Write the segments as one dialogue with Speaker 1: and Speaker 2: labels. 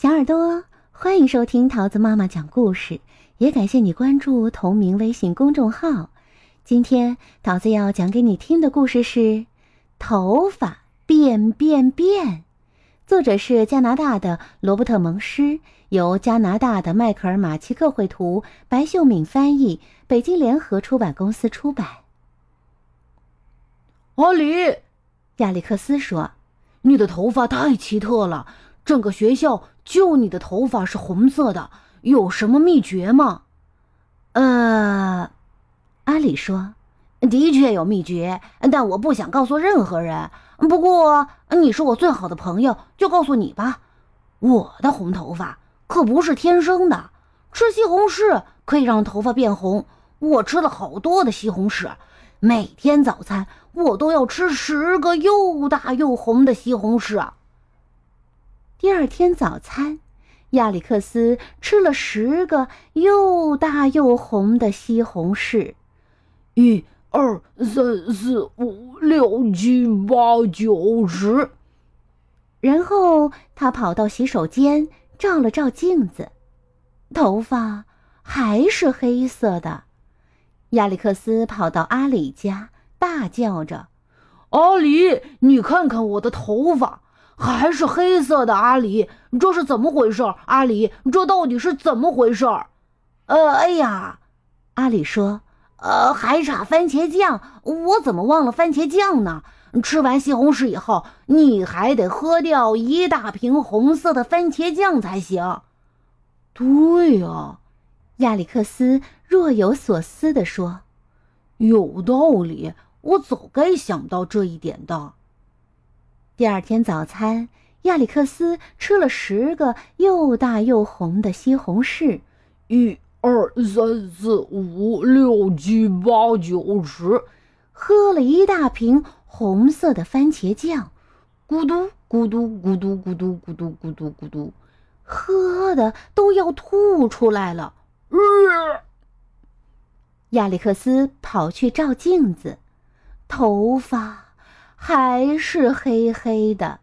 Speaker 1: 小耳朵，欢迎收听桃子妈妈讲故事，也感谢你关注同名微信公众号。今天桃子要讲给你听的故事是《头发变变变》，作者是加拿大的罗伯特·蒙施，由加拿大的迈克尔·马奇克绘图，白秀敏翻译，北京联合出版公司出版。
Speaker 2: 阿里，
Speaker 1: 亚历克斯说：“
Speaker 2: 你的头发太奇特了，整个学校。”就你的头发是红色的，有什么秘诀吗？
Speaker 1: 呃，阿里说，
Speaker 2: 的确有秘诀，但我不想告诉任何人。不过你是我最好的朋友，就告诉你吧。我的红头发可不是天生的，吃西红柿可以让头发变红。我吃了好多的西红柿，每天早餐我都要吃十个又大又红的西红柿。
Speaker 1: 第二天早餐，亚历克斯吃了十个又大又红的西红柿。
Speaker 2: 一、二、三、四、五、六、七、八、九、十。
Speaker 1: 然后他跑到洗手间，照了照镜子，头发还是黑色的。亚历克斯跑到阿里家，大叫着：“
Speaker 2: 阿里，你看看我的头发！”还是黑色的，阿里，这是怎么回事？阿里，这到底是怎么回事？呃，哎呀，
Speaker 3: 阿里说，呃，还差番茄酱，我怎么忘了番茄酱呢？吃完西红柿以后，你还得喝掉一大瓶红色的番茄酱才行。
Speaker 2: 对呀，
Speaker 1: 亚历克斯若有所思地说，
Speaker 2: 有道理，我早该想到这一点的。
Speaker 1: 第二天早餐，亚历克斯吃了十个又大又红的西红柿。
Speaker 2: 一、二、三、四、五、六、七、八、九、十，
Speaker 1: 喝了一大瓶红色的番茄酱。
Speaker 2: 咕嘟咕嘟咕嘟咕嘟咕嘟咕嘟咕嘟，
Speaker 1: 喝的都要吐出来了。亚历克斯跑去照镜子，头发。还是黑黑的，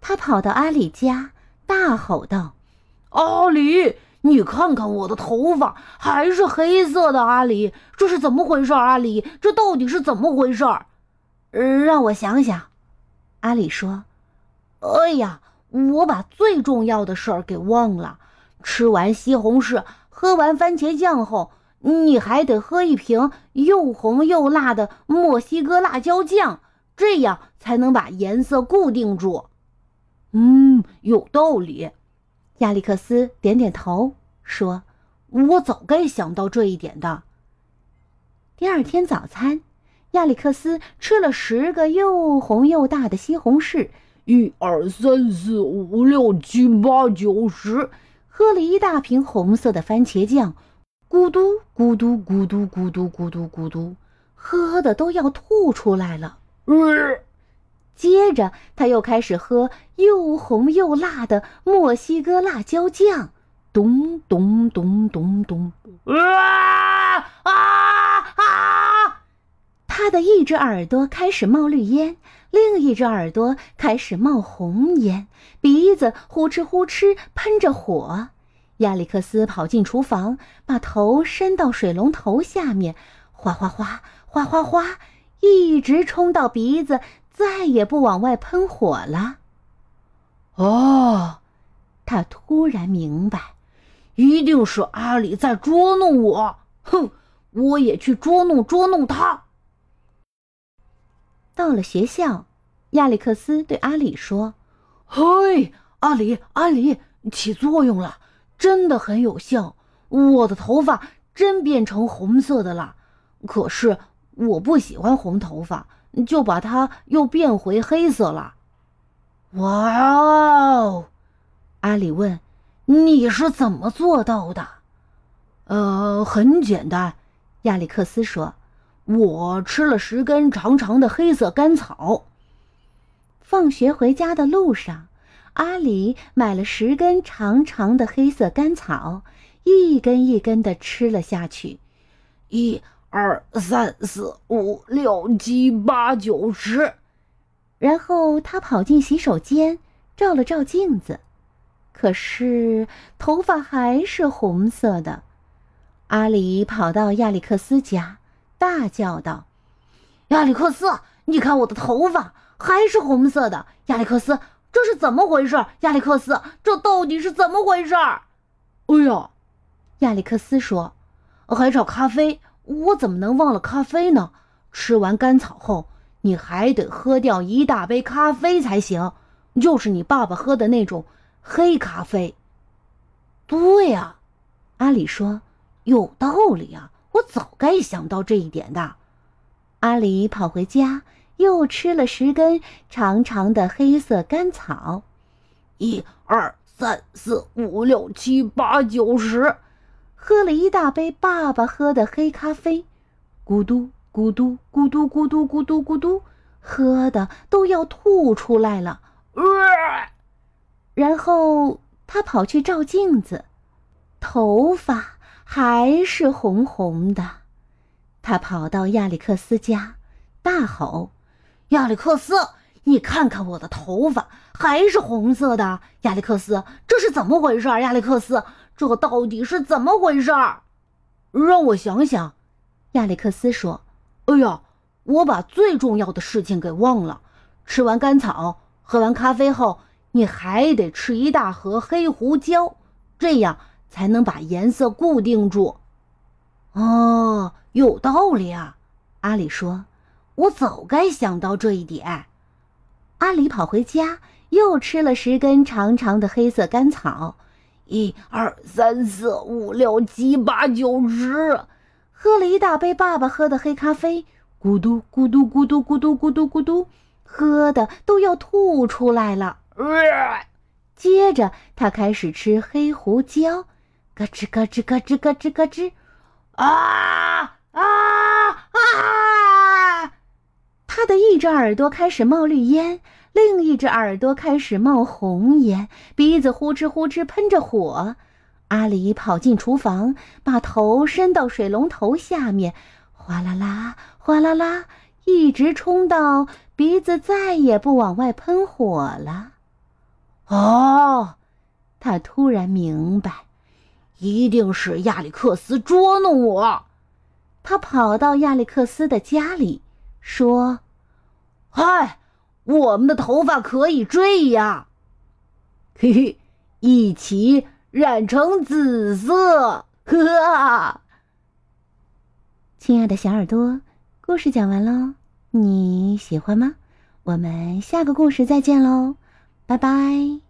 Speaker 1: 他跑到阿里家，大吼道：“
Speaker 2: 阿里，你看看我的头发还是黑色的！阿里，这是怎么回事？阿里，这到底是怎么回事？”
Speaker 3: 让我想想，阿里说：“哎呀，我把最重要的事儿给忘了。吃完西红柿，喝完番茄酱后，你还得喝一瓶又红又辣的墨西哥辣椒酱。”这样才能把颜色固定住。
Speaker 2: 嗯，有道理。
Speaker 1: 亚历克斯点点头说：“
Speaker 2: 我早该想到这一点的。”
Speaker 1: 第二天早餐，亚历克斯吃了十个又红又大的西红柿。
Speaker 2: 一二三四五六七八九十，
Speaker 1: 喝了一大瓶红色的番茄酱。咕嘟咕嘟咕嘟咕嘟咕嘟咕嘟，喝的都要吐出来了。
Speaker 2: 呃，
Speaker 1: 接着他又开始喝又红又辣的墨西哥辣椒酱，咚咚咚咚咚，
Speaker 2: 啊啊啊！
Speaker 1: 他的一只耳朵开始冒绿烟，另一只耳朵开始冒红烟，鼻子呼哧呼哧喷着火。亚历克斯跑进厨房，把头伸到水龙头下面，哗哗哗，哗哗哗。一直冲到鼻子，再也不往外喷火了。
Speaker 2: 哦，
Speaker 1: 他突然明白，
Speaker 2: 一定是阿里在捉弄我。哼，我也去捉弄捉弄他。
Speaker 1: 到了学校，亚历克斯对阿里说：“
Speaker 2: 嘿，阿里，阿里，起作用了，真的很有效。我的头发真变成红色的了。可是……”我不喜欢红头发，就把它又变回黑色了。
Speaker 3: 哇哦！阿里问：“你是怎么做到的？”
Speaker 2: 呃，很简单，
Speaker 1: 亚历克斯说：“
Speaker 2: 我吃了十根长长的黑色干草。”
Speaker 1: 放学回家的路上，阿里买了十根长长的黑色干草，一根一根的吃了下去。
Speaker 2: 一。二三四五六七八九十，
Speaker 1: 然后他跑进洗手间，照了照镜子，可是头发还是红色的。阿里跑到亚历克斯家，大叫道：“
Speaker 2: 亚历克斯，你看我的头发还是红色的！亚历克斯，这是怎么回事？亚历克斯，这到底是怎么回事？”
Speaker 3: 哎呀，亚历克斯说：“还找咖啡，我怎么能忘了咖啡呢？吃完甘草后，你还得喝掉一大杯咖啡才行，就是你爸爸喝的那种黑咖啡。”
Speaker 2: 对呀，
Speaker 1: 阿里说。
Speaker 2: 有道理啊！我早该想到这一点的。
Speaker 1: 阿里跑回家，又吃了十根长长的黑色甘草。
Speaker 2: 一二三四五六七八九十，
Speaker 1: 喝了一大杯爸爸喝的黑咖啡，咕嘟咕嘟咕嘟咕嘟咕嘟咕嘟，喝的都要吐出来了。然后他跑去照镜子，头发。还是红红的，他跑到亚历克斯家，大吼：“
Speaker 2: 亚历克斯，你看看我的头发还是红色的！亚历克斯，这是怎么回事？亚历克斯，这到底是怎么回事儿？”
Speaker 3: 让我想想，亚历克斯说：“哎呀，我把最重要的事情给忘了。吃完甘草，喝完咖啡后，你还得吃一大盒黑胡椒，这样。”才能把颜色固定住。
Speaker 2: 哦，有道理啊！阿里说：“我早该想到这一点。”
Speaker 1: 阿里跑回家，又吃了十根长长的黑色甘草。
Speaker 2: 一二三四五六七八九十，
Speaker 1: 喝了一大杯爸爸喝的黑咖啡，咕嘟咕嘟咕嘟咕嘟咕嘟咕嘟，喝的都要吐出来了。接着，他开始吃黑胡椒。咯吱咯吱咯吱咯吱咯吱，
Speaker 2: 啊啊啊！
Speaker 1: 他的一只耳朵开始冒绿烟，另一只耳朵开始冒红烟，鼻子呼哧呼哧喷着火。阿里跑进厨房，把头伸到水龙头下面，哗啦啦，哗啦啦，一直冲到鼻子再也不往外喷火了。
Speaker 2: 哦，
Speaker 1: 他突然明白。
Speaker 2: 一定是亚历克斯捉弄我。
Speaker 1: 他跑到亚历克斯的家里，说：“
Speaker 2: 嗨，我们的头发可以追呀，嘿嘿，一起染成紫色。”呵，
Speaker 1: 亲爱的小耳朵，故事讲完喽，你喜欢吗？我们下个故事再见喽，拜拜。